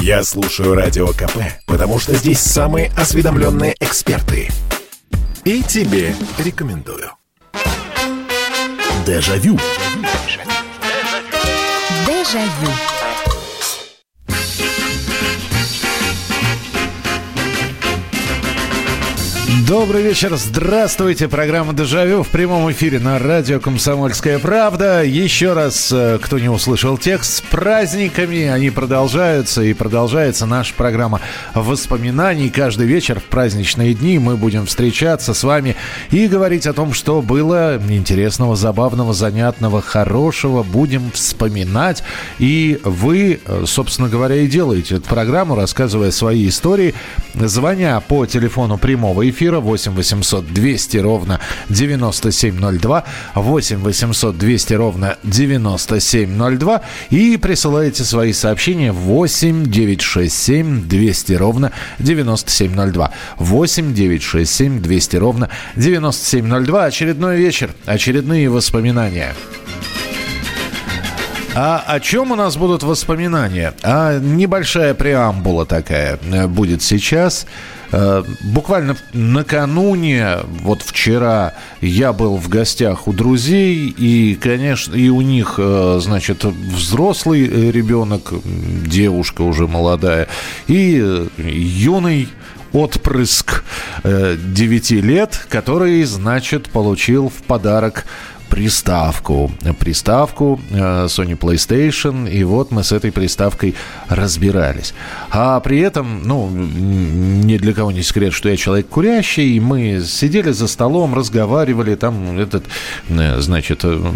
Я слушаю Радио КП, потому что здесь самые осведомленные эксперты. И тебе рекомендую. Дежавю. Дежавю. Добрый вечер, здравствуйте. Программа «Дежавю» в прямом эфире на радио «Комсомольская правда». Еще раз, э, кто не услышал текст, с праздниками они продолжаются. И продолжается наша программа воспоминаний. Каждый вечер в праздничные дни мы будем встречаться с вами и говорить о том, что было интересного, забавного, занятного, хорошего. Будем вспоминать. И вы, э, собственно говоря, и делаете эту программу, рассказывая свои истории, звоня по телефону прямого эфира эфира 8 800 200 ровно 9702, 8 800 200 ровно 9702 и присылаете свои сообщения 8 967 200 ровно 9702. 8 967 200 ровно 9702. Очередной вечер, очередные воспоминания. А о чем у нас будут воспоминания? А небольшая преамбула такая э, будет сейчас. Э, буквально накануне, вот вчера, я был в гостях у друзей, и, конечно, и у них, э, значит, взрослый ребенок, девушка уже молодая, и юный отпрыск 9 лет, который, значит, получил в подарок приставку. Приставку э, Sony PlayStation. И вот мы с этой приставкой разбирались. А при этом, ну, ни для кого не секрет, что я человек курящий. Мы сидели за столом, разговаривали. Там этот, э, значит, э,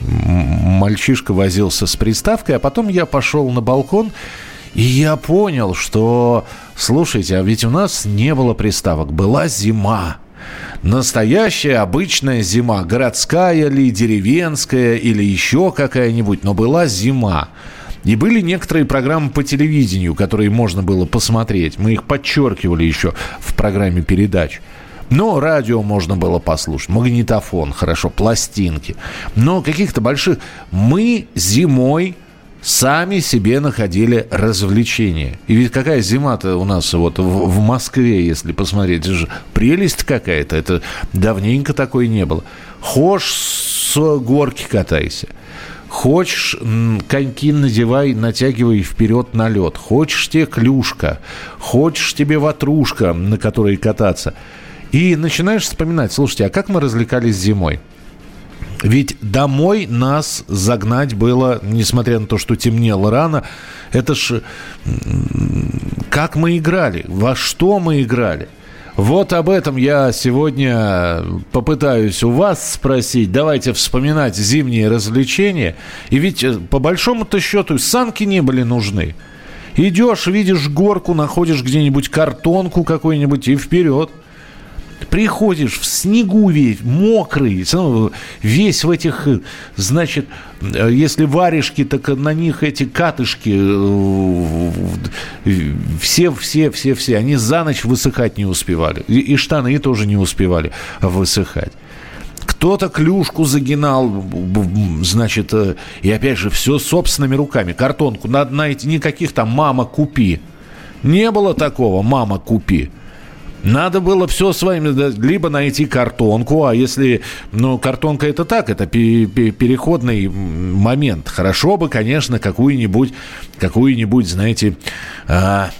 мальчишка возился с приставкой. А потом я пошел на балкон. И я понял, что, слушайте, а ведь у нас не было приставок, была зима. Настоящая обычная зима, городская ли, деревенская или еще какая-нибудь, но была зима. И были некоторые программы по телевидению, которые можно было посмотреть. Мы их подчеркивали еще в программе передач. Но радио можно было послушать, магнитофон, хорошо, пластинки. Но каких-то больших... Мы зимой сами себе находили развлечения. И ведь какая зима-то у нас вот в, в Москве, если посмотреть, это же прелесть какая-то, это давненько такой не было. Хошь с горки катайся. Хочешь, коньки надевай, натягивай вперед на лед. Хочешь тебе клюшка. Хочешь тебе ватрушка, на которой кататься. И начинаешь вспоминать, слушайте, а как мы развлекались зимой? Ведь домой нас загнать было, несмотря на то, что темнело рано, это ж как мы играли, во что мы играли. Вот об этом я сегодня попытаюсь у вас спросить. Давайте вспоминать зимние развлечения. И ведь э, по большому-то счету санки не были нужны. Идешь, видишь горку, находишь где-нибудь картонку какую-нибудь и вперед – приходишь в снегу весь, мокрый, весь в этих, значит, если варежки, так на них эти катышки, все, все, все, все, они за ночь высыхать не успевали. И, и штаны тоже не успевали высыхать. Кто-то клюшку загинал, значит, и опять же, все собственными руками. Картонку надо найти, никаких там «мама, купи». Не было такого «мама, купи». Надо было все с вами, либо найти картонку, а если, ну, картонка это так, это переходный момент. Хорошо бы, конечно, какую-нибудь, какую-нибудь, знаете, а,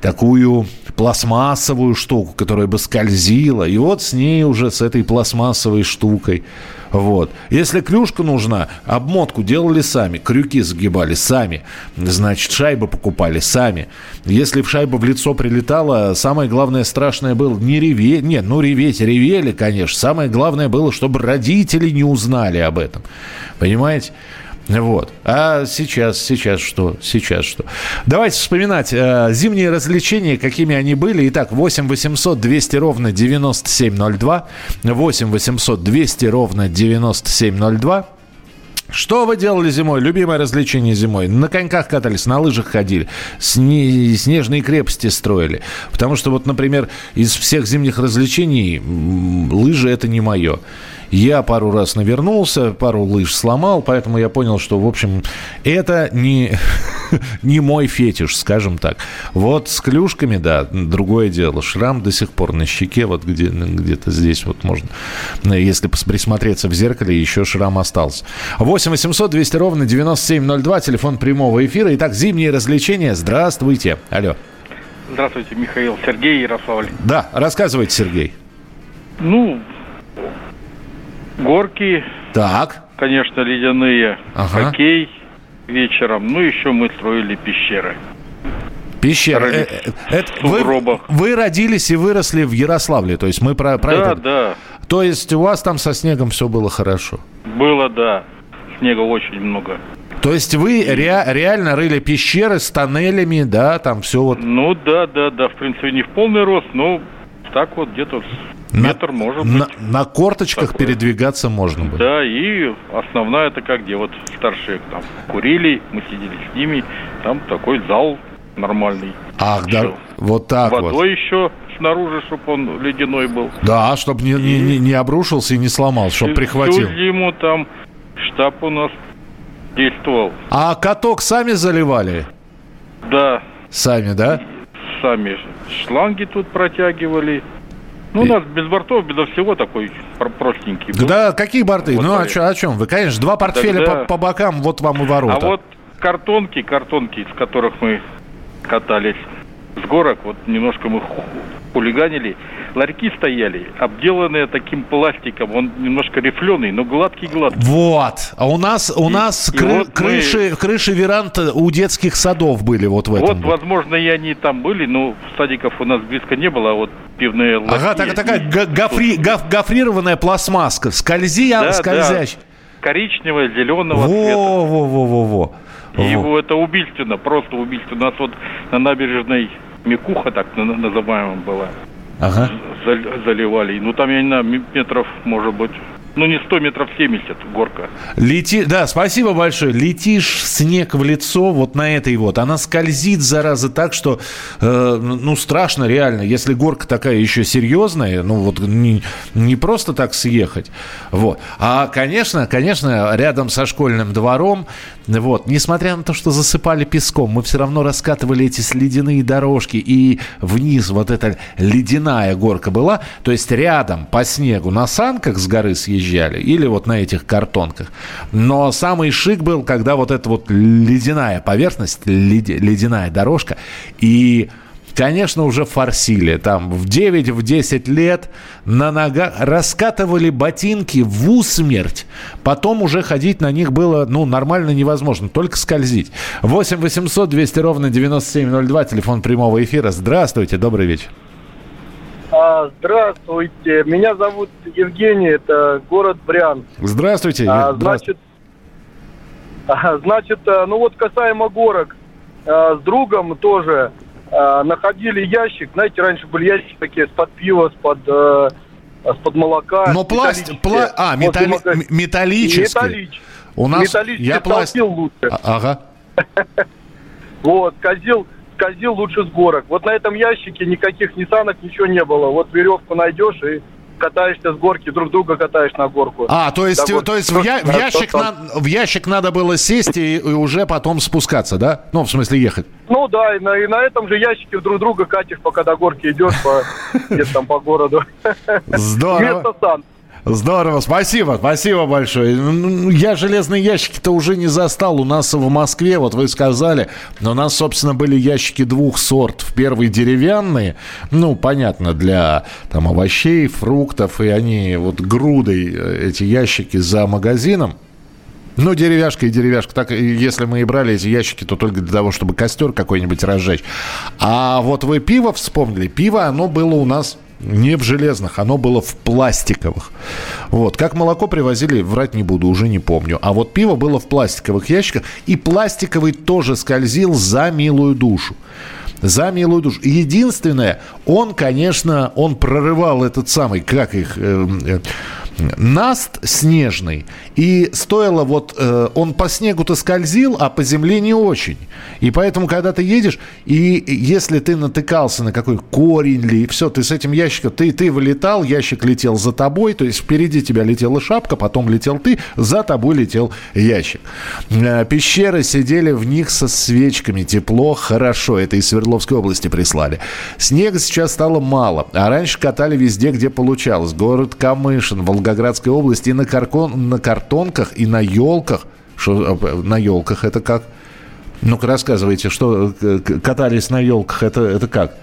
такую пластмассовую штуку, которая бы скользила. И вот с ней уже, с этой пластмассовой штукой вот. Если клюшка нужна, обмотку делали сами, крюки загибали сами, значит, шайбы покупали сами. Если в шайбу в лицо прилетало, самое главное страшное было не реветь, нет, ну реветь, ревели, конечно. Самое главное было, чтобы родители не узнали об этом. Понимаете? Вот. А сейчас, сейчас что? Сейчас что? Давайте вспоминать э, зимние развлечения, какими они были. Итак, 8 800 200 ровно 9702. 8 800 200 ровно 9702. Что вы делали зимой? Любимое развлечение зимой? На коньках катались, на лыжах ходили, сне- снежные крепости строили. Потому что вот, например, из всех зимних развлечений лыжи это не мое. Я пару раз навернулся, пару лыж сломал, поэтому я понял, что, в общем, это не, не мой фетиш, скажем так. Вот с клюшками, да, другое дело. Шрам до сих пор на щеке, вот где, где-то здесь вот можно, если присмотреться в зеркале, еще шрам остался. 8 800 200 ровно 9702, телефон прямого эфира. Итак, зимние развлечения. Здравствуйте. Алло. Здравствуйте, Михаил. Сергей Ярославль. Да, рассказывайте, Сергей. Ну, горки. Так. Конечно, ледяные. Ага. Хоккей вечером. Ну, еще мы строили пещеры. Пещеры. Э, э, это, вы, вы родились и выросли в Ярославле, то есть мы про, про да, это... Да, То есть у вас там со снегом все было хорошо? Было, да. Снега очень много. То есть вы ре- реально рыли пещеры с тоннелями, да, там все вот... Ну да, да, да, в принципе, не в полный рост, но так вот где-то на, метр может на, быть. На корточках такое. передвигаться можно было. Да, и основная это как где вот старшие там курили, мы сидели с ними, там такой зал нормальный. Ах, да, вот так Водой вот. еще снаружи, чтобы он ледяной был. Да, чтобы не, не, не, не обрушился и не сломал, чтобы прихватил. Всю зиму там штаб у нас действовал. А каток сами заливали? Да. Сами, да? Сами. Шланги тут протягивали. Ну, у нас без бортов, безо всего такой простенький. Был. Да, какие борты? Вот ну, о, чё, о чем вы? Конечно, два портфеля Тогда... по, по бокам, вот вам и ворота. А вот картонки, картонки, из которых мы катались с горок, вот немножко мы хулиганили, ларьки стояли, обделанные таким пластиком. Он немножко рифленый, но гладкий-гладкий. Вот. А у нас, у и, нас и кры, вот крыши, мы... крыши веранд у детских садов были вот в этом. Вот, возможно, и они там были, но садиков у нас близко не было, а вот пивные ларьки. Ага, так, такая гофри, гоф, гофрированная пластмасска. Скользи, да, скользящая. Да. Коричневого, зеленого во, цвета. Во-во-во-во. И его это убийственно, просто убийственно. У нас вот на набережной Микуха так называемая была ага. заливали. Ну, там, я не знаю, метров, может быть, ну, не 100 метров 70 горка. Лети... Да, спасибо большое. Летишь снег в лицо вот на этой вот. Она скользит, зараза, так, что, э, ну, страшно реально. Если горка такая еще серьезная, ну, вот не, не просто так съехать. Вот. А, конечно, конечно, рядом со школьным двором, вот, несмотря на то, что засыпали песком, мы все равно раскатывали эти ледяные дорожки, и вниз вот эта ледяная горка была. То есть рядом по снегу на санках с горы съезжали или вот на этих картонках. Но самый шик был, когда вот эта вот ледяная поверхность, ледяная дорожка, и конечно, уже форсили. Там в 9-10 в лет на ногах раскатывали ботинки в усмерть. Потом уже ходить на них было, ну, нормально невозможно, только скользить. 8 800 200 ровно 9702, телефон прямого эфира. Здравствуйте, добрый вечер. А, здравствуйте, меня зовут Евгений, это город Брянск. Здравствуйте. А, значит, а, значит, э, ну вот касаемо горок, а, с другом тоже а, находили ящик, знаете, раньше были ящики такие с-под пива, с-под э, с-под молока. Но пластик, пла... а, металли... металлический. Металлический. У нас металлический я пластик. лучше. А, ага. Вот, козел скользил лучше с горок. Вот на этом ящике никаких ниссанок, ничего не было. Вот веревку найдешь и катаешься с горки, друг друга катаешь на горку. А, то есть, то есть в, я, в, ящик на, в ящик надо было сесть и, и уже потом спускаться, да? Ну, в смысле ехать. Ну да, и на, и на этом же ящике друг друга катишь, пока до горки идешь по, где там по городу. Здорово. Вместо сан. Здорово, спасибо, спасибо большое. Я железные ящики-то уже не застал. У нас в Москве, вот вы сказали, у нас, собственно, были ящики двух сортов. Первые деревянные, ну, понятно, для там овощей, фруктов, и они вот грудой, э, эти ящики за магазином. Ну, деревяшка и деревяшка. Так, если мы и брали эти ящики, то только для того, чтобы костер какой-нибудь разжечь. А вот вы пиво вспомнили. Пиво, оно было у нас не в железных, оно было в пластиковых. Вот. Как молоко привозили, врать не буду, уже не помню. А вот пиво было в пластиковых ящиках, и пластиковый тоже скользил за милую душу. За милую душу. Единственное, он, конечно, он прорывал этот самый, как их, э, э, наст снежный, и стоило вот, э, он по снегу-то скользил, а по земле не очень. И поэтому, когда ты едешь, и если ты натыкался на какой корень ли, все, ты с этим ящиком, ты, ты вылетал, ящик летел за тобой, то есть впереди тебя летела шапка, потом летел ты, за тобой летел ящик. Э, пещеры сидели в них со свечками, тепло, хорошо, это из Свердловской области прислали. Снега сейчас стало мало, а раньше катали везде, где получалось. Город Камышин, Волгоградская область, и на, каркон, на картонках, и на елках. Что, э, на елках это как? Ну-ка рассказывайте, что э, катались на елках, это, это как?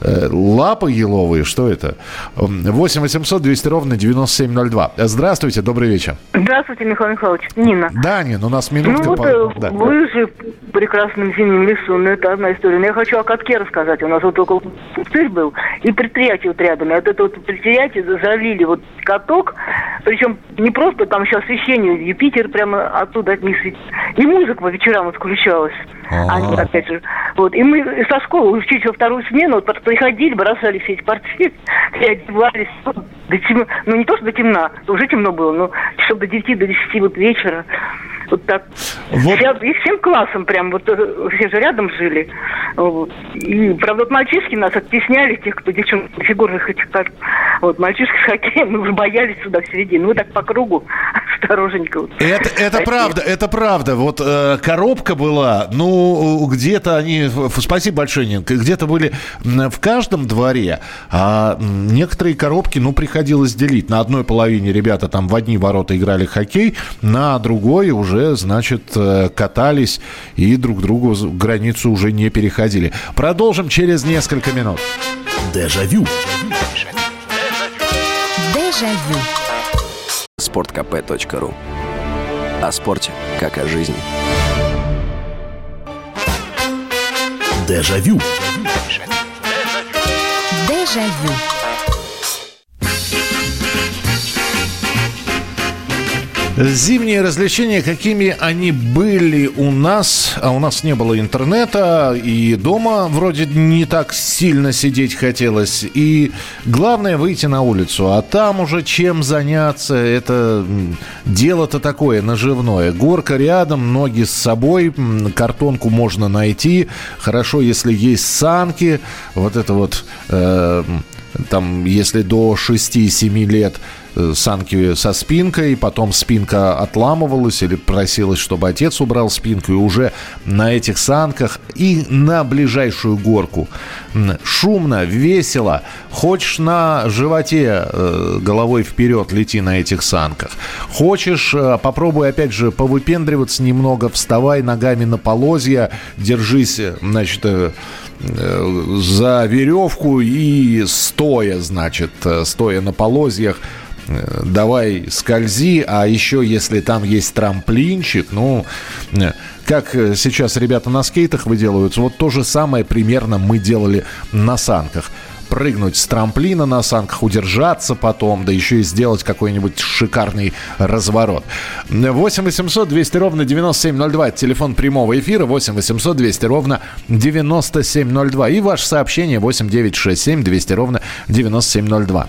Э, лапы еловые, что это? 8 800 200 ровно 9702. Здравствуйте, добрый вечер. Здравствуйте, Михаил Михайлович. Нина. Да, Нин, у нас минутка. Ну вот по... э, да. лыжи в прекрасном зимнем лесу, ну это одна история. Но я хочу о катке рассказать. У нас вот около пустырь был и предприятие вот рядом. И вот это вот предприятие залили вот каток, причем не просто там еще освещение, Юпитер прямо оттуда от них светит. И музыка по вечерам вот включалась. А. Они, опять же. Вот. И мы со школы учить во вторую смену, вот приходили, бросали все эти портфели, одевались до темна. Ну, не то, что до темна, уже темно было, но часов до 9, до 10 вот вечера. Вот так. Вот. Вся- и всем классом прям, вот э, все же рядом жили. Вот. И, правда, вот мальчишки нас оттесняли, тех, кто девчонки фигурных этих как. Вот, мальчишки с хоккеем, мы уже боялись сюда в середину. Ну, так по кругу, осторожненько. вот. Это, это правда, это правда. Вот э, коробка была, ну, где-то они, спасибо большое, Нин, где-то были в каждом дворе, а некоторые коробки, ну, приходилось делить. На одной половине ребята там в одни ворота играли хоккей, на другой уже, значит, э, катались и друг другу границу уже не переходили. Продолжим через несколько минут. Дежавю. Дежавю. sportkp.ru О спорте, как о жизни. Дежавю. Дежавю. Зимние развлечения, какими они были у нас, а у нас не было интернета, и дома вроде не так сильно сидеть хотелось, и главное выйти на улицу, а там уже чем заняться, это дело-то такое наживное. Горка рядом, ноги с собой, картонку можно найти, хорошо, если есть санки, вот это вот, э, там, если до 6-7 лет санки со спинкой, потом спинка отламывалась или просилась, чтобы отец убрал спинку, и уже на этих санках и на ближайшую горку. Шумно, весело. Хочешь на животе э, головой вперед лети на этих санках. Хочешь, э, попробуй опять же повыпендриваться немного, вставай ногами на полозья, держись, э, значит, за веревку и стоя, значит, стоя на полозьях, давай скользи, а еще если там есть трамплинчик, ну, э, как э, сейчас ребята на скейтах выделываются, вот то же самое примерно мы делали на санках прыгнуть с трамплина на санках, удержаться потом, да еще и сделать какой-нибудь шикарный разворот. 8 800 200 ровно 9702. Это телефон прямого эфира. 8 800 200 ровно 9702. И ваше сообщение 8 967 200 ровно 9702.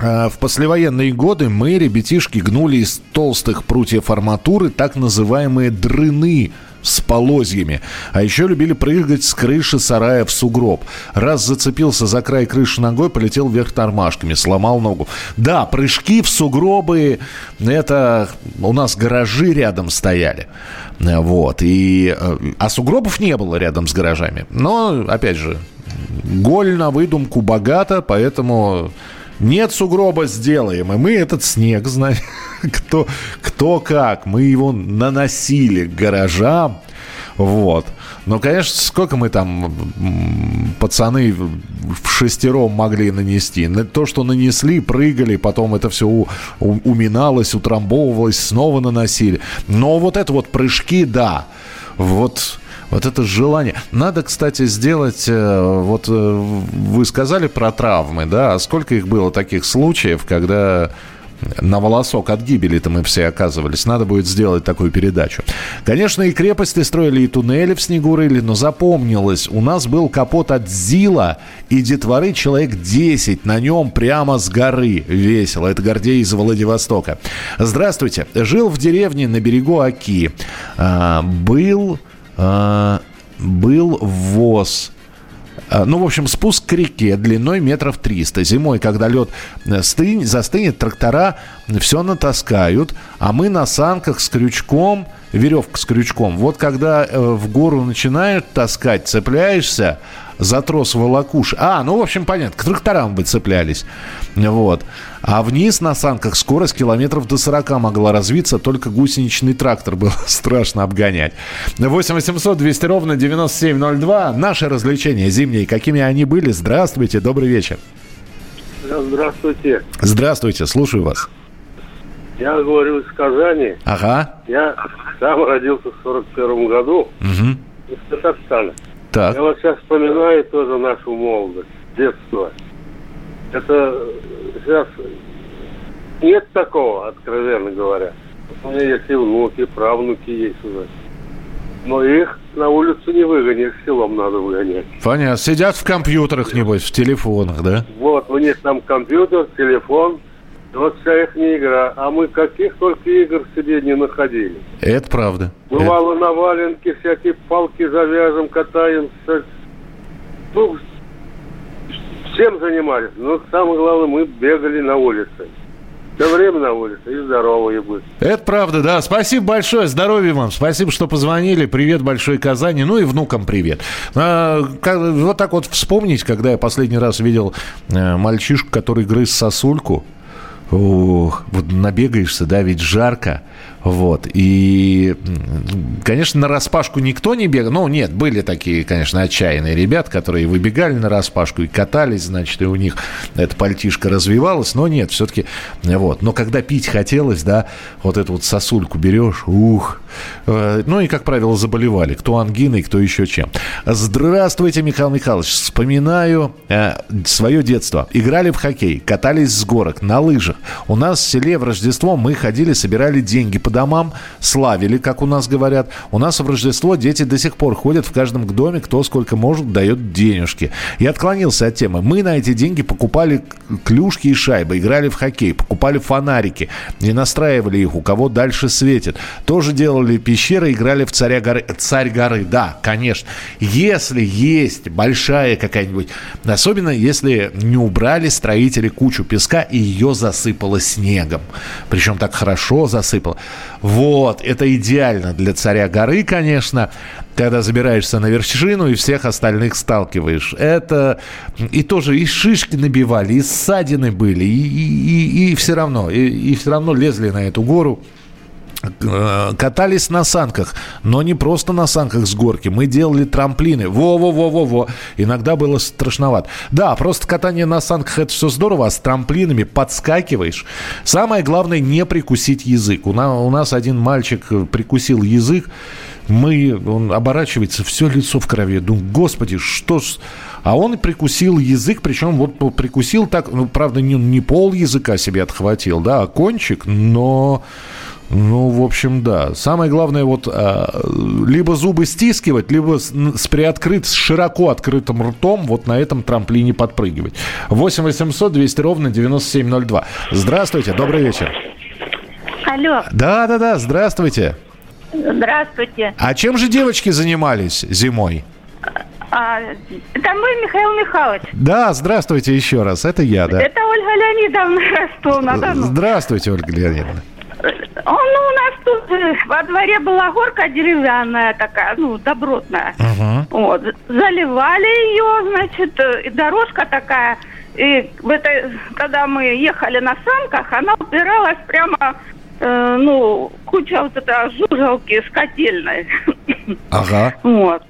А, В послевоенные годы мы, ребятишки, гнули из толстых прутьев арматуры так называемые дрыны с полозьями. А еще любили прыгать с крыши сарая в сугроб. Раз зацепился за край крыши ногой, полетел вверх тормашками, сломал ногу. Да, прыжки в сугробы, это у нас гаражи рядом стояли. Вот. И, э, а сугробов не было рядом с гаражами. Но, опять же, голь на выдумку богата, поэтому нет сугроба, сделаем. И мы этот снег, знаем, кто, кто как. Мы его наносили к гаражам. Вот. Но, конечно, сколько мы там, пацаны, в шестером могли нанести. На- То, что нанесли, прыгали, потом это все у- у- уминалось, утрамбовывалось, снова наносили. Но вот это вот прыжки, да. Вот вот это желание. Надо, кстати, сделать, э, вот э, вы сказали про травмы, да, а сколько их было таких случаев, когда на волосок от гибели-то мы все оказывались. Надо будет сделать такую передачу. Конечно, и крепости строили, и туннели в снегу рыли, но запомнилось, у нас был капот от ЗИЛа, и детворы человек 10 на нем прямо с горы. Весело. Это Гордей из Владивостока. Здравствуйте. Жил в деревне на берегу Оки. А, был... А, был ВОЗ а, ну, в общем, спуск к реке длиной метров 300. Зимой, когда лед э, стынь, застынет, трактора все натаскают, а мы на санках с крючком, веревка с крючком. Вот когда э, в гору начинают таскать, цепляешься, за трос волокуш. А, ну, в общем, понятно, к тракторам бы цеплялись. Вот. А вниз на санках скорость километров до 40 могла развиться, только гусеничный трактор был страшно обгонять. 8 800 200 ровно 9702. Наши развлечения зимние, какими они были? Здравствуйте, добрый вечер. Здравствуйте. Здравствуйте, слушаю вас. Я говорю из Казани. Ага. Я сам родился в 41 году Угу. из Татарстана. Так. Я вот сейчас вспоминаю тоже нашу молодость, детство. Это сейчас нет такого, откровенно говоря. У меня есть и внуки, и правнуки есть уже. Но их на улицу не выгонишь, селом надо выгонять. Понятно. Сидят в компьютерах, небось, в телефонах, да? Вот, у них там компьютер, телефон, вот вся их игра. А мы каких только игр себе не находили. Это правда. Бывало на валенке всякие палки завяжем, катаемся. Ну, всем занимались. Но самое главное, мы бегали на улице. Все время на улице и здоровые быть. Это правда, да. Спасибо большое. Здоровья вам. Спасибо, что позвонили. Привет большой Казани. Ну и внукам привет. А, как- вот так вот вспомнить, когда я последний раз видел э, мальчишку, который грыз сосульку. Ох, вот набегаешься, да, ведь жарко. Вот. И, конечно, на распашку никто не бегал. Ну, нет, были такие, конечно, отчаянные ребят, которые выбегали на распашку и катались, значит, и у них эта пальтишка развивалась. Но нет, все-таки, вот. Но когда пить хотелось, да, вот эту вот сосульку берешь, ух. Э, Ну и, как правило, заболевали. Кто ангиной, кто еще чем. Здравствуйте, Михаил Михайлович. Вспоминаю э, свое детство. Играли в хоккей, катались с горок, на лыжах. У нас в селе в Рождество мы ходили, собирали деньги по домам, славили, как у нас говорят. У нас в Рождество дети до сих пор ходят в каждом доме, кто сколько может, дает денежки. Я отклонился от темы. Мы на эти деньги покупали клюшки и шайбы, играли в хоккей, покупали фонарики и настраивали их, у кого дальше светит. Тоже делали пещеры, играли в царя горы. Царь горы, да, конечно. Если есть большая какая-нибудь, особенно если не убрали строители кучу песка и ее засыпало снегом. Причем так хорошо засыпало. Вот, это идеально для царя горы, конечно, когда забираешься на вершину и всех остальных сталкиваешь. Это и тоже и шишки набивали, и ссадины были, и, и, и, все равно, и, и все равно лезли на эту гору. Э, Катались на санках, но не просто на санках с горки. Мы делали трамплины. Во-во-во-во-во. Иногда было страшновато. Да, просто катание на санках это все здорово, а с трамплинами подскакиваешь. Самое главное не прикусить язык. У, на- у нас один мальчик э, прикусил язык. Мы, он оборачивается, все лицо в крови. Думаю, господи, что ж... А он прикусил язык, причем вот прикусил так, ну, правда, не, не пол языка себе отхватил, да, а кончик, но... Ну, в общем, да. Самое главное, вот а, либо зубы стискивать, либо с, с приоткрыт, с широко открытым ртом вот на этом трамплине подпрыгивать. 8 800 200 ровно 9702. Здравствуйте, добрый вечер. Алло, Да-да-да, здравствуйте. здравствуйте. А чем же девочки занимались зимой? А, это вы, Михаил Михайлович. Да, здравствуйте еще раз. Это я, да. Это Ольга Леонидовна Ростов-на-Дону. Здравствуйте, Ольга Леонидовна. Он, ну, у нас тут э, во дворе была горка деревянная такая, ну, добротная. Мгм. Вот. Заливали ее, значит, э, и дорожка такая. И в этой, когда мы ехали на санках, она упиралась прямо, э, ну, куча вот это жужелки с котельной. Ага. Вот.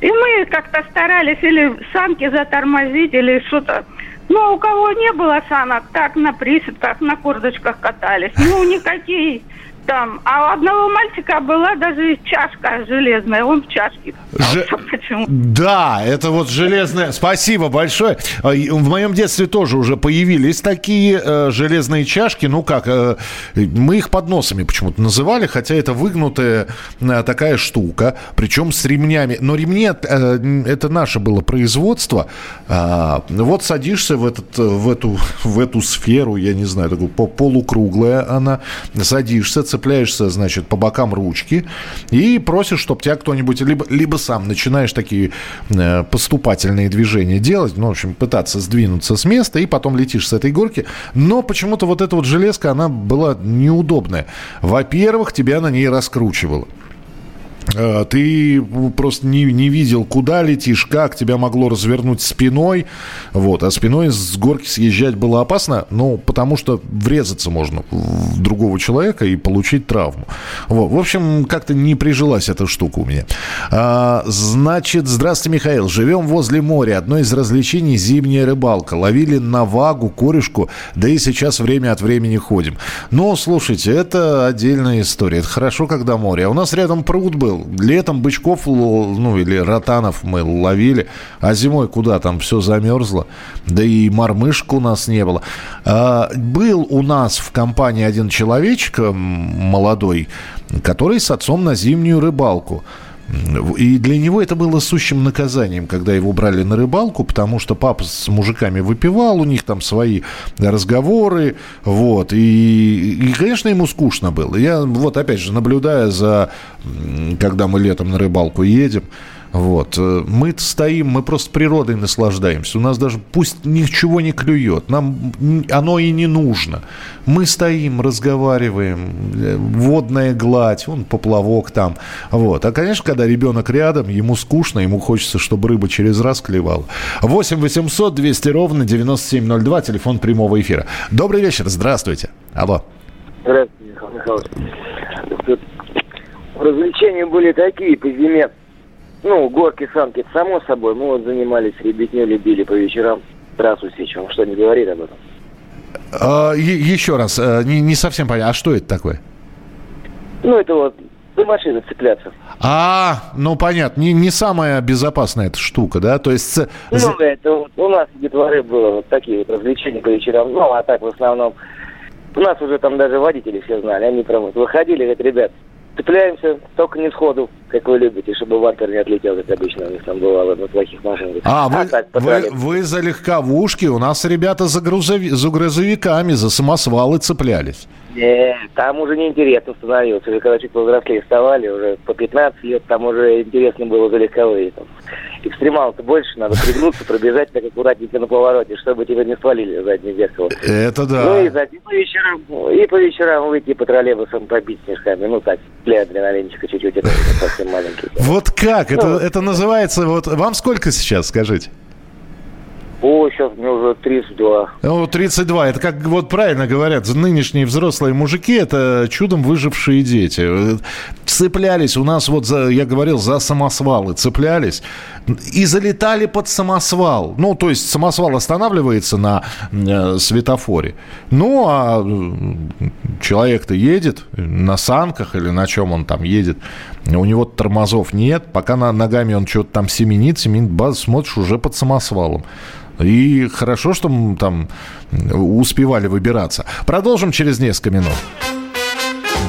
И мы как-то старались или санки затормозить, или что-то. Ну, у кого не было санок, так на присадках, на курдочках катались. Ну, никакие там. А у одного мальчика была даже чашка железная. Он в чашке. Почему? Да, это вот железная... Спасибо большое. А, В моем детстве тоже уже появились такие э, железные чашки. Ну как, э, мы их подносами почему-то называли, хотя это выгнутая э, такая штука, причем с ремнями. Но ремни, э, это наше было производство. А, вот садишься в, этот, э, в, эту, в эту сферу, я не знаю, такую по- полукруглая она, садишься, цепляешься, значит, по бокам ручки и просишь, чтобы тебя кто-нибудь либо, либо сам начинаешь такие э, поступательные движения делать, ну, в общем, пытаться сдвинуться с места, и потом летишь с этой горки. Но почему-то вот эта вот железка, она была неудобная. Во-первых, тебя на ней раскручивало. Э, Ты просто не, не видел, куда летишь, как тебя могло развернуть спиной. Вот. А спиной с горки съезжать было опасно, ну, потому что врезаться можно в другого человека и получить травму. Вот. В общем, как-то не прижилась эта штука у меня. А, значит, здравствуйте, Михаил. Живем возле моря. Одно из развлечений – зимняя рыбалка. Ловили на вагу, корешку, да и сейчас время от времени ходим. Но, слушайте, это отдельная история. Это хорошо, когда море. А у нас рядом пруд был. Летом бычков, ну, или ротанов мы ловили. А зимой куда? Там все замерзло. Да и мормышек у нас не было. А, был у нас в компании один человечек молодой, который с отцом на зимнюю рыбалку. И для него это было сущим наказанием, когда его брали на рыбалку, потому что папа с мужиками выпивал, у них там свои разговоры, вот, и, и конечно, ему скучно было. Я вот, опять же, наблюдая за, когда мы летом на рыбалку едем, вот. э, Мы стоим, мы просто природой наслаждаемся. У нас даже пусть ничего не клюет, нам оно и не нужно. Мы стоим, разговариваем, э, водная гладь, он поплавок там. Вот. А, конечно, когда ребенок рядом, ему скучно, ему хочется, чтобы рыба через раз клевала. 8 800 200 ровно 9702, телефон прямого эфира. Добрый вечер, здравствуйте. Алло. Здравствуйте, Михаил Михайлович. Развлечения были такие по зиме. Ну, горки, санки, само собой. Мы вот занимались ребятней, любили по вечерам трассу сечь. Он что, не говорит об этом? А, еще раз, э, не, не совсем понятно, а что это такое? Ну, это вот за машины цепляться. А, ну понятно, не, не самая безопасная эта штука, да? То есть... Ну, это вот у нас в детворы было вот такие вот развлечения по вечерам. Ну, а так в основном. У нас уже там даже водители все знали. Они прям вот выходили, говорят, ребят, цепляемся, только не сходу, как вы любите, чтобы вантер не отлетел, как обычно у них там бывало на плохих машинах. А, вы, так, вы, вы за легковушки, у нас ребята за, грузови- за грузовиками, за самосвалы цеплялись. Не, там уже неинтересно становилось. Уже когда чуть повзрослее вставали, уже по 15 лет, там уже интересно было за легковые. Там. Экстремал-то больше, надо пригнуться, пробежать так аккуратненько на повороте, чтобы тебя не свалили заднее зеркало. Это да. Ну и, за- и по вечерам, и по вечерам выйти по троллейбусам побить снежками. Ну так, для адреналинчика чуть-чуть, это совсем маленький. Вот как? Это, Ну, это называется... Вот, вам сколько сейчас, скажите? О, сейчас мне уже 32. Ну, 32. Это как вот правильно говорят, нынешние взрослые мужики – это чудом выжившие дети. Цеплялись у нас, вот за, я говорил, за самосвалы цеплялись и залетали под самосвал. Ну, то есть самосвал останавливается на э, светофоре. Ну, а человек-то едет на санках или на чем он там едет. У него тормозов нет. Пока на, ногами он что-то там семенит, семенит, баз, смотришь, уже под самосвалом. И хорошо, что мы там успевали выбираться. Продолжим через несколько минут.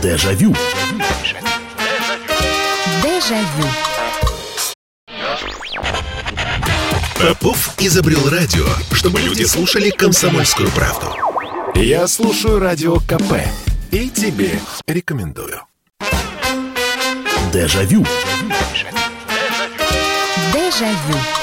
Дежавю. Дежавю. Попов изобрел радио, чтобы люди слушали комсомольскую правду. Я слушаю радио КП и тебе рекомендую. Дежавю. Дежавю.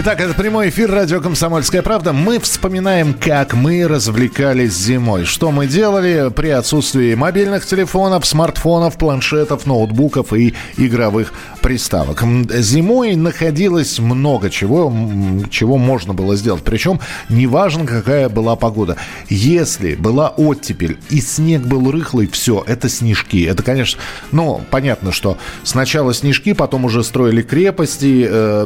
Итак, это прямой эфир радио «Комсомольская правда». Мы вспоминаем, как мы развлекались зимой. Что мы делали при отсутствии мобильных телефонов, смартфонов, планшетов, ноутбуков и игровых приставок. Зимой находилось много чего, чего можно было сделать. Причем неважно, какая была погода. Если была оттепель и снег был рыхлый, все, это снежки. Это, конечно, ну, понятно, что сначала снежки, потом уже строили крепости, э,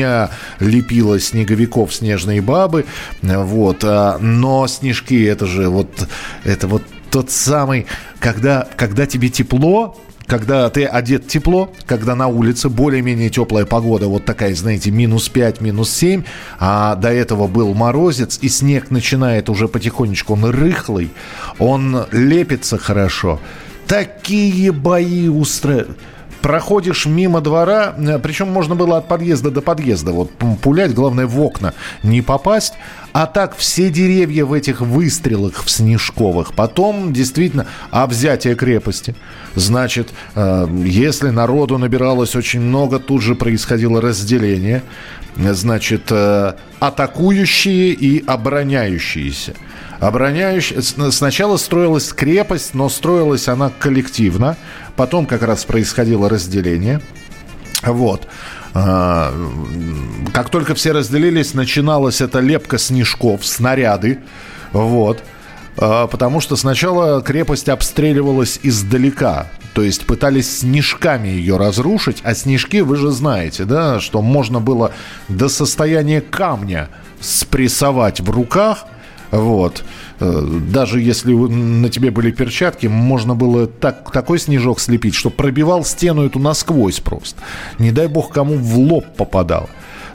малышня лепила снеговиков, снежные бабы, вот. А, но снежки, это же вот, это вот тот самый, когда, когда тебе тепло, когда ты одет тепло, когда на улице более-менее теплая погода, вот такая, знаете, минус 5, минус 7, а до этого был морозец, и снег начинает уже потихонечку, он рыхлый, он лепится хорошо. Такие бои устраивают проходишь мимо двора, э, причем можно было от подъезда до подъезда вот пулять, главное в окна не попасть, а так все деревья в этих выстрелах в снежковых. Потом действительно а взятие крепости. Значит, э, если народу набиралось очень много, тут же происходило разделение. Значит, э, атакующие и обороняющиеся. Обороняющие... Сначала строилась крепость, но строилась она коллективно. Потом как раз происходило разделение. Вот. А, как только все разделились, начиналась эта лепка снежков, снаряды. Вот. А, потому что сначала крепость обстреливалась издалека. То есть пытались снежками ее разрушить. А снежки, вы же знаете, да, что можно было до состояния камня спрессовать в руках. Вот. Э, даже если на тебе были перчатки, можно было так, такой снежок слепить, что пробивал стену эту насквозь просто. Не дай бог кому в лоб попадал.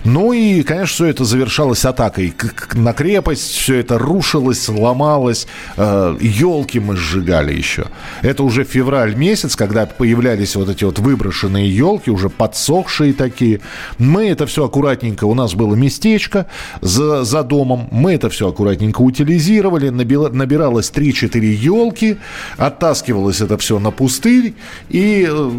Ну и, конечно, все это завершалось атакой на крепость, все это рушилось, ломалось, э, елки мы сжигали еще. Это уже февраль месяц, когда появлялись вот эти вот выброшенные елки, уже подсохшие такие. Мы это все аккуратненько, у нас было местечко за, за домом, мы это все аккуратненько утилизировали, набиралось 3-4 елки, оттаскивалось это все на пустырь, и, э,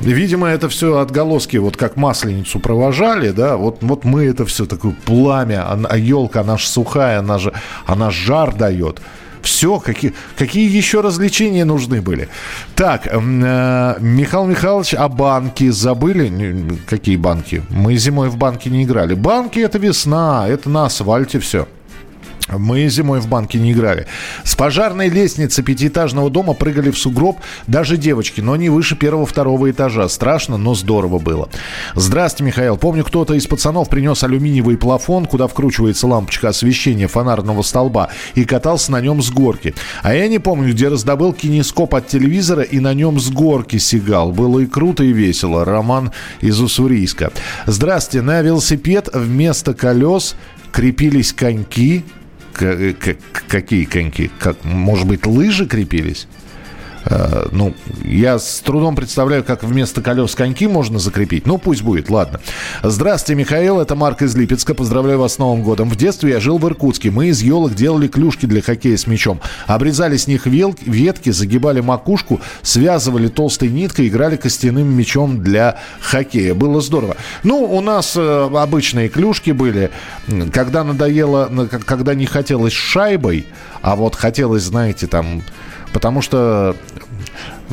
видимо, это все отголоски, вот как масленицу провожали, да, вот, вот мы это все такое пламя, а, елка, она же сухая, она же, она жар дает. Все, какие, какие еще развлечения нужны были? Так, э, Михаил Михайлович, а банки забыли? Какие банки? Мы зимой в банки не играли. Банки это весна, это на асфальте все. Мы зимой в банке не играли. С пожарной лестницы пятиэтажного дома прыгали в сугроб даже девочки, но не выше первого-второго этажа. Страшно, но здорово было. Здравствуйте, Михаил. Помню, кто-то из пацанов принес алюминиевый плафон, куда вкручивается лампочка освещения фонарного столба, и катался на нем с горки. А я не помню, где раздобыл кинескоп от телевизора и на нем с горки сигал. Было и круто, и весело. Роман из Уссурийска. Здравствуйте. На велосипед вместо колес крепились коньки, какие коньки? Как, может быть, лыжи крепились? Э, ну, я с трудом представляю, как вместо колес коньки можно закрепить. Ну, пусть будет, ладно. Здравствуйте, Михаил, это Марк из Липецка. Поздравляю вас с Новым годом. В детстве я жил в Иркутске. Мы из елок делали клюшки для хоккея с мячом. Обрезали с них ветки, загибали макушку, связывали толстой ниткой, играли костяным мячом для хоккея. Было здорово. Ну, у нас э, обычные клюшки были. Когда надоело, когда не хотелось шайбой, а вот хотелось, знаете, там Потому что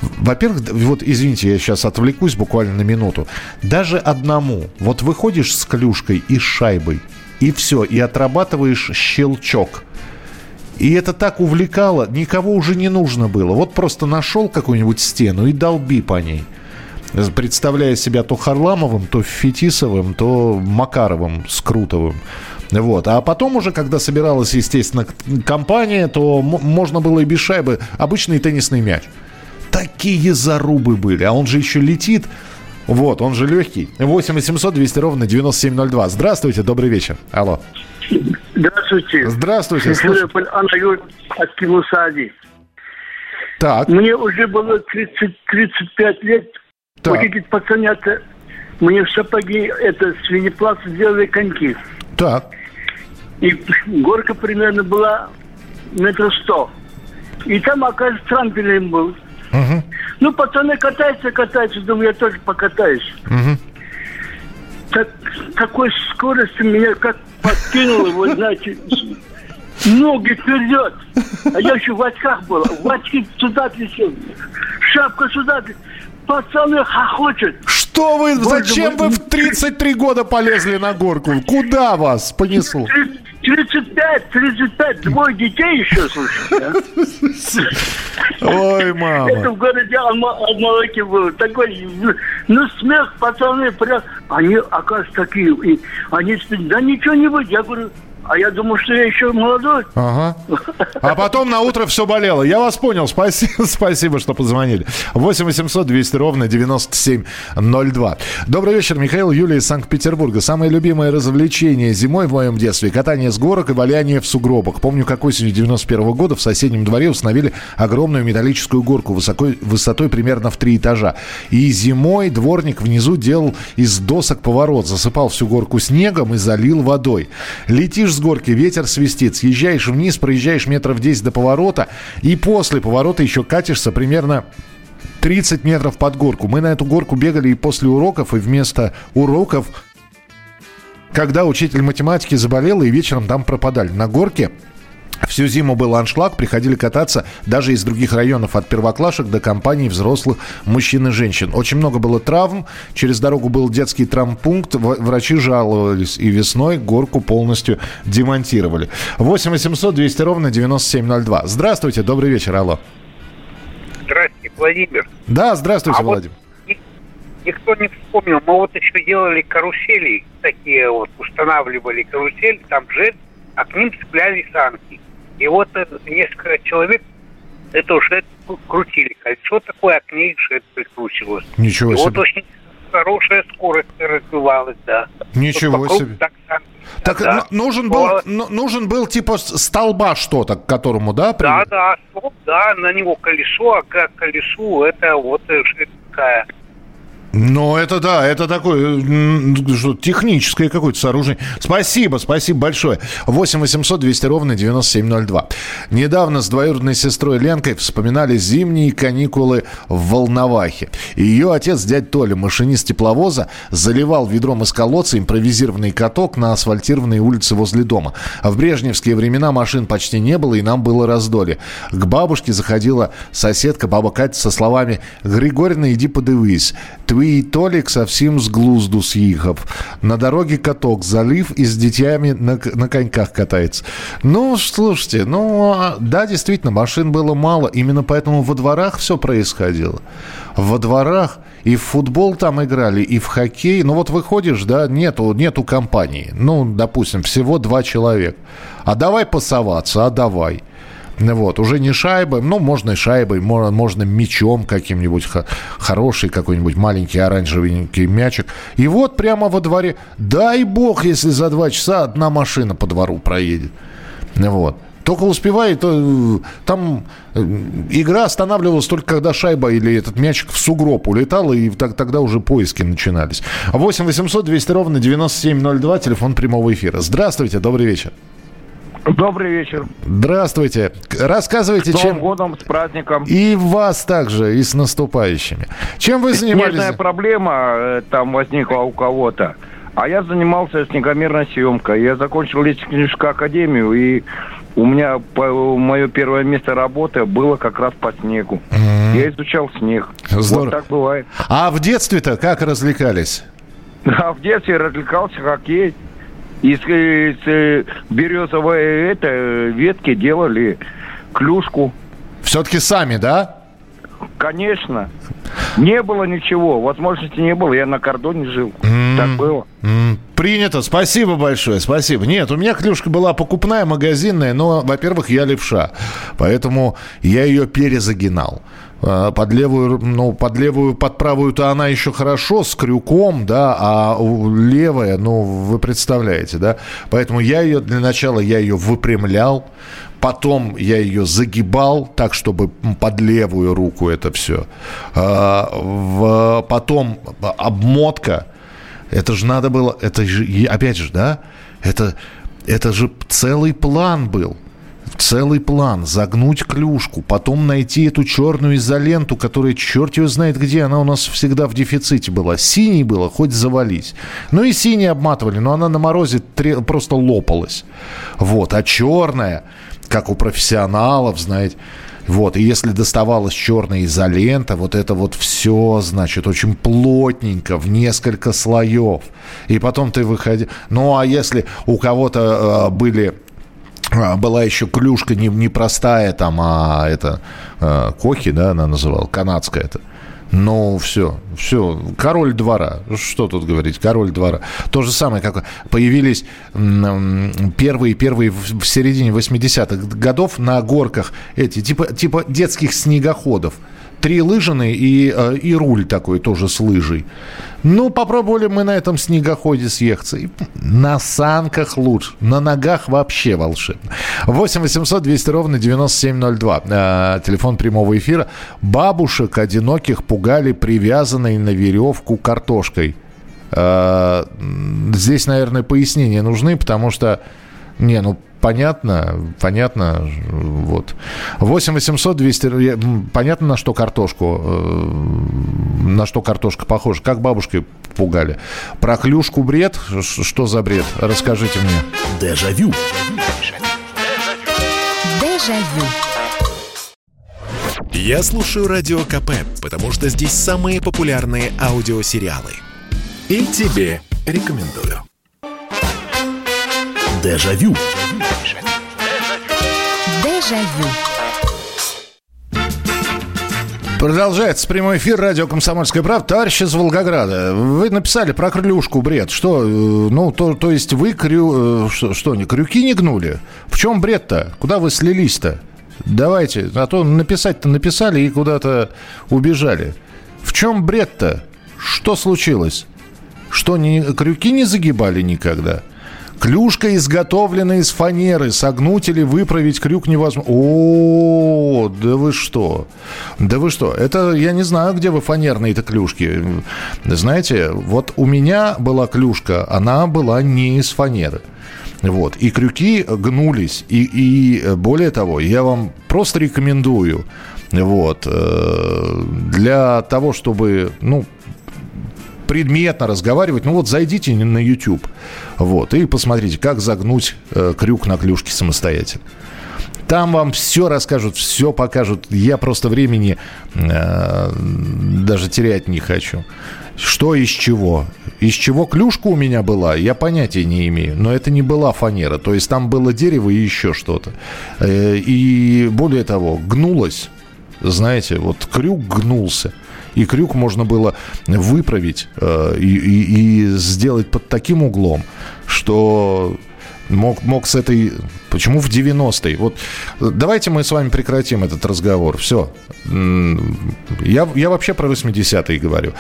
во-первых, вот извините, я сейчас отвлекусь буквально на минуту. Даже одному, вот выходишь с клюшкой и с шайбой, и все, и отрабатываешь щелчок. И это так увлекало, никого уже не нужно было. Вот просто нашел какую-нибудь стену и долби по ней. Представляя себя то Харламовым, то Фетисовым, то Макаровым, Скрутовым. Вот. А потом уже, когда собиралась, естественно, компания, то можно было и без шайбы обычный теннисный мяч. Такие зарубы были. А он же еще летит. Вот, он же легкий. 8 800 200 ровно 9702. Здравствуйте, добрый вечер. Алло. Здравствуйте. Здравствуйте. Слушай. Так. Мне уже было 30, 35 лет. Так. Вот эти пацанята мне в сапоги это свинепласт сделали коньки. Так. И горка примерно была метров сто. И там, оказывается, трамплин был. Угу. Ну, пацаны катаются, катаются, думаю, я тоже покатаюсь. Угу. Так, такой скоростью меня как подкинуло, вы знаете, ноги вперед. А я еще в очках был. В очки сюда летел. Шапка сюда пацаны хохочут. Что вы, зачем вы в 33 года полезли на горку? Куда вас понесло? 35, 35, двое детей еще, слушай. Ой, мама. Это в городе Алма- Алмалыке было. Такой, ну, смех, пацаны, прям, они, оказывается, такие, и они, спят, да ничего не будет. Я говорю, а я думал, что я еще молодой. Ага. А потом на утро все болело. Я вас понял. Спасибо, спасибо, что позвонили. 8 800 200 ровно 9702. Добрый вечер, Михаил, Юлия из Санкт-Петербурга. Самое любимое развлечение зимой в моем детстве – катание с горок и валяние в сугробах. Помню, как осенью 91 года в соседнем дворе установили огромную металлическую горку высокой, высотой примерно в три этажа. И зимой дворник внизу делал из досок поворот, засыпал всю горку снегом и залил водой. Летишь с горки, ветер свистит, съезжаешь вниз, проезжаешь метров 10 до поворота, и после поворота еще катишься примерно 30 метров под горку. Мы на эту горку бегали и после уроков, и вместо уроков, когда учитель математики заболел, и вечером там пропадали. На горке Всю зиму был аншлаг, приходили кататься даже из других районов, от первоклашек до компаний взрослых мужчин и женщин. Очень много было травм, через дорогу был детский травмпункт, врачи жаловались, и весной горку полностью демонтировали. 8 800 200 ровно 9702. Здравствуйте, добрый вечер, алло. Здравствуйте, Владимир. Да, здравствуйте, А вот Владимир. Никто не вспомнил. Мы вот еще делали карусели, такие вот, устанавливали карусель, там же, а к ним цепляли санки. И вот э, несколько человек это уже крутили кольцо такое, а к ней же прикручивалось. Ничего И вот себе. очень хорошая скорость развивалась, да. Ничего Вот себе. так санки. Так Да. ну, нужен, был, ну, нужен был типа столба что-то, к которому, да? при- Да, да, стоп, да, на него колесо, а к колесу это вот э, такая Ну, это да, это такое что, техническое какое-то сооружение. Спасибо, спасибо большое. 8 800 200 ровно 9702. Недавно с двоюродной сестрой Ленкой вспоминали зимние каникулы в Волновахе. Ее отец, дядь Толя, машинист тепловоза, заливал ведром из колодца импровизированный каток на асфальтированной улице возле дома. А в брежневские времена машин почти не было, и нам было раздолье. К бабушке заходила соседка, баба Катя, со словами «Григорьевна, иди подивись, твій Толік совсем с глузду съехав. На дороге каток залив и с детьми на, на коньках катается». Ну, слушайте, ну, а, да, действительно, машин было мало, именно поэтому во дворах все происходило. Во дворах и в футбол там играли, и в хоккей. Ну вот выходишь, да, нету, нету компании. Ну, допустим, всего два человека. А давай пасоваться, а давай. Вот, уже не шайбой, ну, можно шайбой, можно, можно мячом каким-нибудь, хороший какой-нибудь маленький оранжевенький мячик. И вот прямо во дворе, дай бог, если за два часа одна машина по двору проедет. Вот. Только успевает, э, там э, игра останавливалась только когда шайба или этот мячик в сугроб улетал, и так- тогда уже поиски начинались. 8 800 200 ровно 9702, телефон прямого эфира. Здравствуйте, добрый вечер. Добрый вечер. Здравствуйте. Рассказывайте, С Новым чем... годом, с праздником. И вас также, и с наступающими. Чем вы занимались? Снежная проблема э, там возникла у кого-то. А я занимался снегомерной съемкой. Я закончил лесотехническую академию, и у меня мое первое место работы было как раз по снегу. Я изучал снег. Здорово. Вот так бывает. А в детстве-то как развлекались? А в детстве развлекался хоккей. Из, из, э, березовой это, э, ветки делали клюшку. Все-таки сами, да? Конечно. Не было ничего, возможности не было. Я на кордоне жил. Так было. М, Принято. Спасибо большое. Спасибо. Нет, у меня клюшка была покупная, магазинная, но, во-первых, я левша. Поэтому я ее перезагинал. А, Под левую, ну, под левую, под правую-то она еще хорошо, с крюком, да, а левая, ну, вы представляете, да. Поэтому я ее, для начала я ее выпрямлял, потом я ее загибал так, чтобы под левую руку это все. потом обмотка, это же надо было, это же, опять же, да, это, это же целый план был. Целый план. Загнуть клюшку, потом найти эту черную изоленту, которая черт его знает где. Она у нас всегда в дефиците была. Синий было, хоть завались. Ну и синий обматывали, но она на морозе тре- просто лопалась. Вот. А черная, как у профессионалов, знаете, Вот, и если доставалась черная изолента, вот это вот все, значит, очень плотненько, в несколько слоев. И потом ты выходи... Ну, а если у кого-то э, были была еще клюшка не, не простая там, а это э, кохи, да, она называла, канадская это. Ну, все, все, король двора. Что тут говорить, король двора. То же самое, как появились первые, первые в середине 80-х годов на горках эти, типа, типа детских снегоходов три лыжины и, э, и руль такой тоже с лыжей. Ну, попробовали мы на этом снегоходе съехаться. На санках лучше, на ногах вообще волшебно. 8 800 200 ровно 9702. Э, телефон прямого эфира. Бабушек одиноких пугали привязанной на веревку картошкой. Э, здесь, наверное, пояснения нужны, потому что не, ну понятно, понятно, вот. 8 800 200, понятно, на что картошку, э, на что картошка похожа, как бабушкой пугали. Про клюшку бред, что за бред, расскажите мне. Дежавю. Дежавю. Я слушаю Радио КП, потому что здесь самые популярные аудиосериалы. И тебе рекомендую. Дежавю. Дежавю. Продолжается прямой эфир радио «Комсомольская правда». Товарищ из Волгограда, вы написали про крылюшку бред. Что, э, ну, то, то есть вы крю... Э, что, что, не, крюки не гнули? В чем бред-то? Куда вы слились-то? Давайте, а то написать-то написали и куда-то убежали. В чем бред-то? Что случилось? Что, не, крюки не загибали никогда? Клюшка изготовлена из фанеры. Согнуть или выправить крюк невозможно. О, да вы что? Да вы что? Это я не знаю, где вы фанерные-то клюшки. Знаете, вот у меня была клюшка, она была не из фанеры. Вот. И крюки гнулись. И, и более того, я вам просто рекомендую вот, э, для того, чтобы, ну, предметно разговаривать, ну вот зайдите на YouTube, вот, и посмотрите, как загнуть э, крюк на клюшке самостоятельно. Там вам все расскажут, все покажут. Я просто времени э, даже терять не хочу. Что из чего? Из чего клюшка у меня была, я понятия не имею. Но это не была фанера. То есть там было дерево и еще что-то. Э, и более того, гнулось. Знаете, вот крюк гнулся и крюк можно было выправить э, и, и, и сделать под таким углом, что мог, мог с этой... Почему в 90-е? Вот давайте мы с вами прекратим этот разговор. Все. Я, я вообще про 80-е говорю.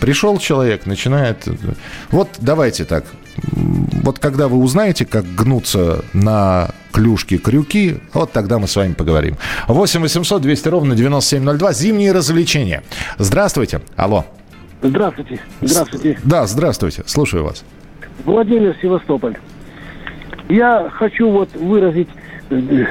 Пришел человек, начинает... Вот давайте так. Вот когда вы узнаете, как гнутся на клюшки, крюки, вот тогда мы с вами поговорим. 8 800 200 ровно 9702. Зимние развлечения. Здравствуйте. Алло. Здравствуйте. Здравствуйте. Да, здравствуйте. Слушаю вас. Владимир Севастополь. Я хочу вот выразить э,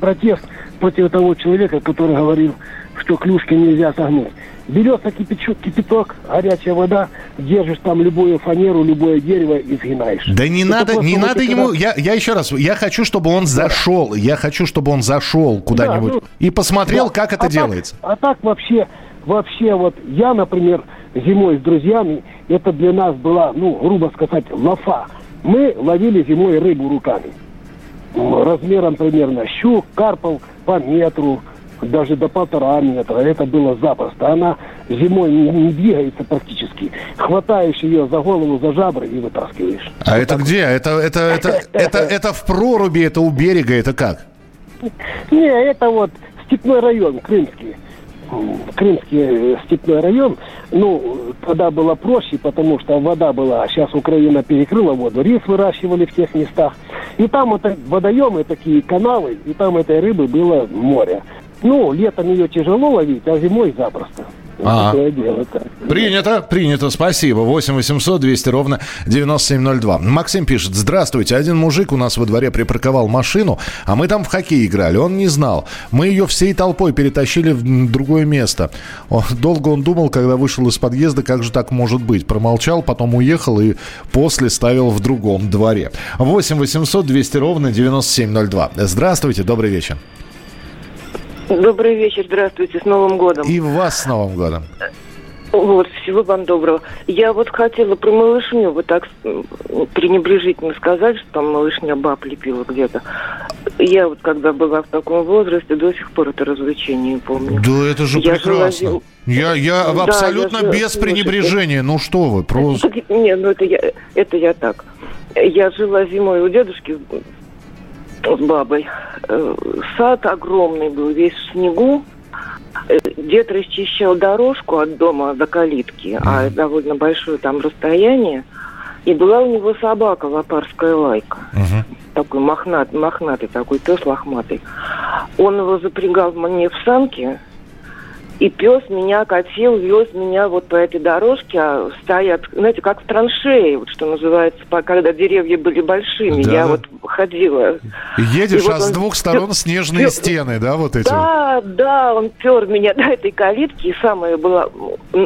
протест против того человека, который говорил, что клюшки нельзя согнуть. Берется кипячок, кипяток, горячая вода, держишь там любую фанеру, любое дерево и сгинаешь. Да не Это надо, не надо эти ему. Я, я еще раз, я хочу, чтобы он зашел. Я хочу, чтобы он зашел куда-нибудь ну, и посмотрел, Да. как это А так- делается. а так вообще, вообще вот я, например, зимой с друзьями, это для нас была, ну, грубо сказать, лафа. Мы ловили зимой рыбу руками. Размером примерно щук, карпов по метру, даже до полтора метра. Это было запросто. Она зимой не, не двигается практически. Хватаешь ее за голову, за жабры и вытаскиваешь. А это где? Это, это, это, это, это в проруби, это у берега, это как? Не, это вот степной район, крымский. Крымский э, степной район. Ну, тогда было проще, потому что вода была. Сейчас Украина перекрыла воду. Рис выращивали в тех местах. И там вот водоемы, такие каналы, и там этой рыбы было море. Ну, летом ее тяжело ловить, а зимой запросто. А. Принято, принято, спасибо. 8 800 200 ровно 9702. Максим пишет, здравствуйте, один мужик у нас во дворе припарковал машину, а мы там в хоккей играли, он не знал. Мы ее всей толпой перетащили в другое место. Долго он думал, когда вышел из подъезда, как же так может быть. Промолчал, потом уехал и после ставил в другом дворе. 8 800 200 ровно 9702. Здравствуйте, добрый вечер. Добрый вечер, здравствуйте, с Новым годом. И вас с Новым годом. Вот, всего вам доброго. Я вот хотела про малышню, вы так пренебрежительно сказали, что там малышня баб лепила где-то. Я вот когда была в таком возрасте, до сих пор это развлечение помню. Да это же Я жила прекрасно. зим- Я, я Да, абсолютно я жила- без пренебрежения. Ну что вы, просто... Не, ну это я, это я так. Я жила зимой у дедушки с бабой. Э, Сад огромный был, весь в снегу. Э, Дед расчищал дорожку от дома до калитки, а довольно большое там расстояние. И была у него собака, лопарская лайка. Такой мохнат, мохнатый такой пес лохматый. Он его запрягал мне в санки, и пес меня катил, вез меня вот по этой дорожке, а стоят, знаете, как в траншее, вот что называется, когда деревья были большими, Да. я вот ходила. Едешь, И вот а с он двух пер- сторон снежные пер- стены, да, вот эти? Да, да, он пер меня до этой калитки, и самая была,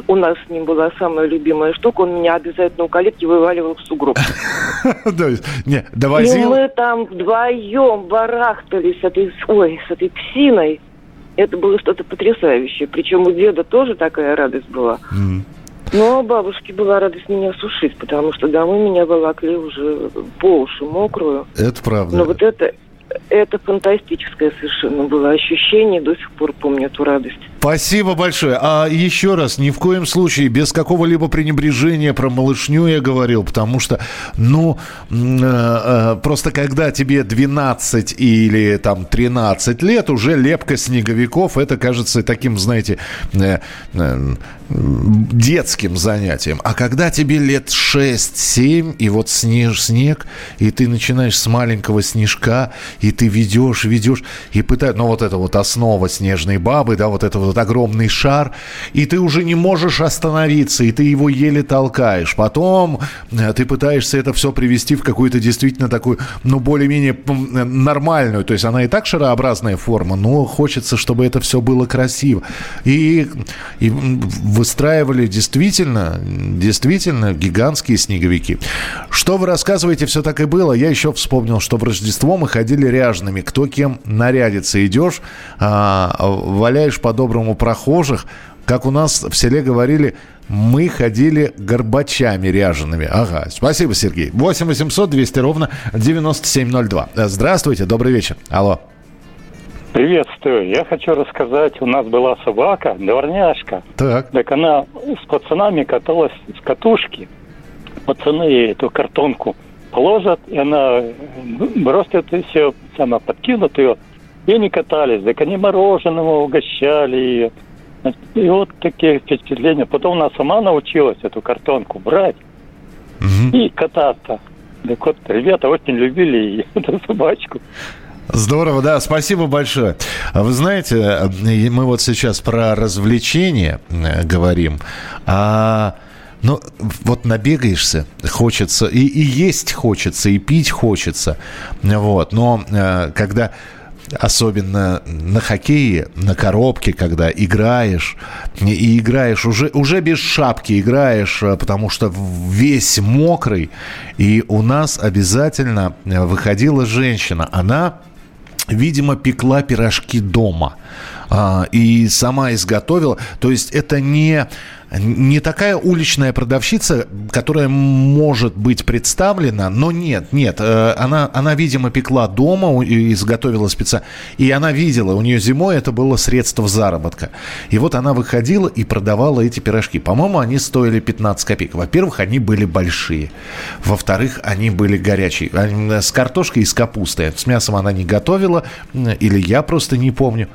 у нас с ним была самая любимая штука, он меня обязательно у калитки вываливал в сугроб. Не, И довозил... мы там вдвоем барахтались с этой, ой, с этой псиной. Это было что-то потрясающее. Причем у деда тоже такая радость была. Но бабушке была радость меня сушить, потому что домой меня волокли уже по уши мокрую. Это правда. Но вот это, это фантастическое совершенно было ощущение. До сих пор помню эту радость. Спасибо большое. А еще раз, ни в коем случае, без какого-либо пренебрежения про малышню я говорил, потому что, ну, э, э, просто когда тебе 12 или там 13 лет, уже лепка снеговиков, это кажется таким, знаете, э, детским занятием. А когда тебе лет 6-7, и вот снеж, снег, и ты начинаешь с маленького снежка, и ты ведешь, ведешь, и пытаешь, ну, вот это вот основа снежной бабы, да, вот это вот огромный шар, и ты уже не можешь остановиться, и ты его еле толкаешь. Потом э, ты пытаешься это все привести в какую-то действительно такую, ну, более-менее э, нормальную, то есть она и так шарообразная форма, но хочется, чтобы это все было красиво. И, и выстраивали действительно, действительно гигантские снеговики. Что вы рассказываете, все так и было. Я еще вспомнил, что в Рождество мы ходили ряжеными. Кто кем нарядится. Идешь, а, валяешь по-доброму прохожих. Как у нас в селе говорили, мы ходили горбачами ряжеными. Ага, спасибо, Сергей. 8 800 200 ровно 9702. Здравствуйте, добрый вечер. Алло. Приветствую. Я хочу рассказать, у нас была собака, дворняжка. Так. Так она с пацанами каталась с катушки. Пацаны ей эту картонку положат, и она бросит и все, сама подкинут ее. И они катались, так они мороженого угощали ее. И вот такие впечатления. Потом она сама научилась эту картонку брать и кататься. Так вот, ребята очень любили эту собачку. Здорово, да, спасибо большое. А Вы знаете, мы вот сейчас про развлечения э, говорим, а ну, вот набегаешься, хочется, и, и есть хочется, и пить хочется, вот, но э, когда особенно на хоккее, на коробке, когда играешь, и играешь уже, уже без шапки играешь, э, потому что весь мокрый, и у нас обязательно э, выходила женщина, она видимо, пекла пирожки дома и сама изготовила. То есть это не, не такая уличная продавщица, которая может быть представлена, но нет, нет. э, Она, она видимо, пекла дома и изготовила специально. И она видела, у нее зимой это было средство заработка. И вот она выходила и продавала эти пирожки. По-моему, они стоили 15 копеек. Во-первых, они были большие. Во-вторых, они были горячие. Э, С картошкой и с капустой. С мясом она не готовила, или я просто не помню.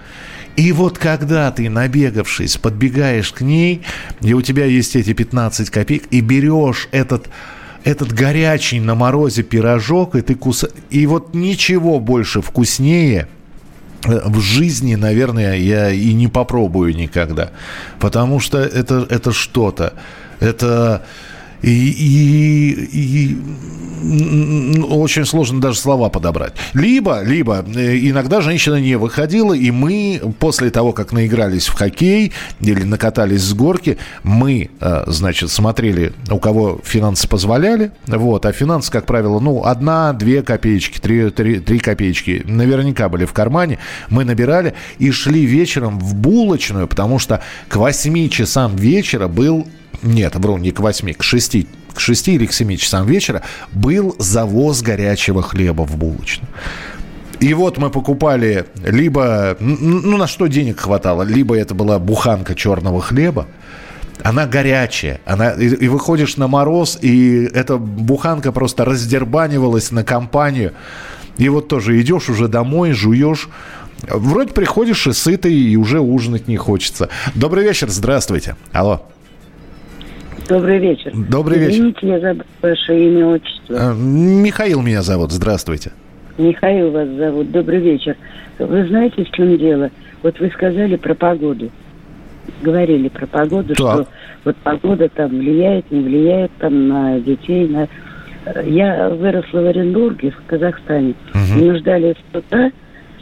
И вот когда ты, набегавшись, подбегаешь к ней, и у тебя есть эти 15 копеек, и берешь этот этот горячий на морозе пирожок, и ты куса... И вот ничего больше вкуснее э, в жизни, наверное, я и не попробую никогда. Потому что это, это что-то. Это... И, и, очень сложно даже слова подобрать. Либо, либо э, иногда женщина не выходила, и мы после того, как наигрались в хоккей или накатались с горки, мы, э, значит, смотрели, у кого финансы позволяли, вот, а финансы, как правило, ну, одна, две копеечки, три, три, три копеечки наверняка были в кармане, мы набирали и шли вечером в булочную, потому что к 8 часам вечера был нет, вру, не к 8, к 6 к 6 или к 7 часам вечера был завоз горячего хлеба в булочную. И вот мы покупали либо, ну на что денег хватало, либо это была буханка черного хлеба, она горячая, она, и, и выходишь на мороз, и эта буханка просто раздербанивалась на компанию. И вот тоже идешь уже домой, жуешь, вроде приходишь и сытый, и уже ужинать не хочется. Добрый вечер, здравствуйте. Алло. Добрый вечер. Добрый вечер. Извините, я забыл ваше имя, отчество. А, Михаил меня зовут. Здравствуйте. Михаил вас зовут. Добрый вечер. Вы знаете, в чем дело? Вот вы сказали про погоду. Говорили про погоду, так. что вот погода там влияет, не влияет там на детей, на... Я выросла в Оренбурге, в Казахстане. Угу. Мы ждали с утра,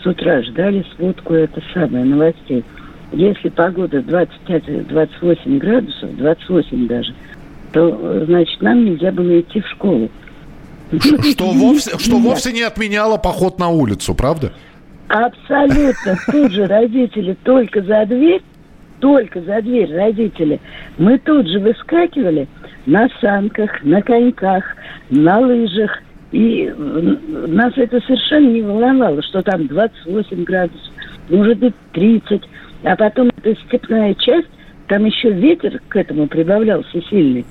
с утра ждали сводку, это самое, новостей если погода 25-28 градусов, 28 даже, то, значит, нам нельзя было идти в школу. Что вовсе, что вовсе не отменяло поход на улицу, правда? Абсолютно. Тут же родители только за дверь, только за дверь родители. Мы тут же выскакивали на санках, на коньках, на лыжах. И нас это совершенно не волновало, что там 28 градусов, может быть 30. А потом эта степная часть, там еще ветер к этому прибавлялся сильный.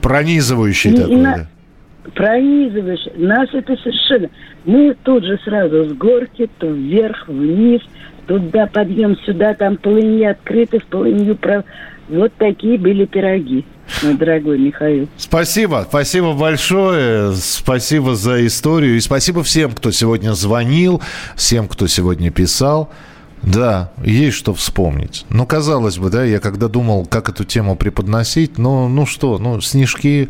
Пронизывающий и, такой, на... да? Пронизывающий. Нас это совершенно... Мы тут же сразу с горки, то вверх, вниз, туда подъем, сюда, там полыньи открыты, в полынью... Прав... Вот такие были пироги мой дорогой Михаил. Спасибо, спасибо большое, спасибо за историю и спасибо всем, кто сегодня звонил, всем, кто сегодня писал. Да, есть что вспомнить. Ну, казалось бы, да, я когда думал, как эту тему преподносить, ну, ну что, ну, снежки,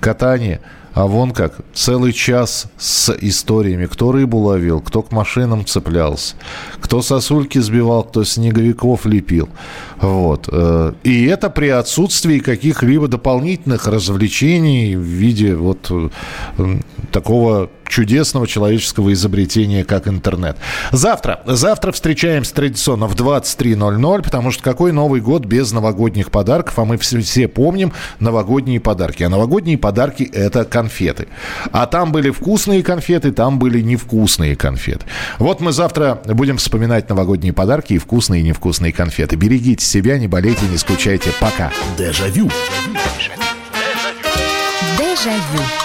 катание – а вон как, целый час с историями, кто рыбу ловил, кто к машинам цеплялся, кто сосульки сбивал, кто снеговиков лепил. Вот. Э, и это при отсутствии каких-либо дополнительных развлечений в виде вот такого чудесного человеческого изобретения, как интернет. Завтра. Завтра встречаемся традиционно в 23.00, потому что какой Новый год без новогодних подарков? А мы все, все помним новогодние подарки. А новогодние подарки – это конфеты. А там были вкусные конфеты, там были невкусные конфеты. Вот мы завтра будем вспоминать новогодние подарки и вкусные и невкусные конфеты. Берегите себя, не болейте, не скучайте. Пока. Дежавю. Дежавю.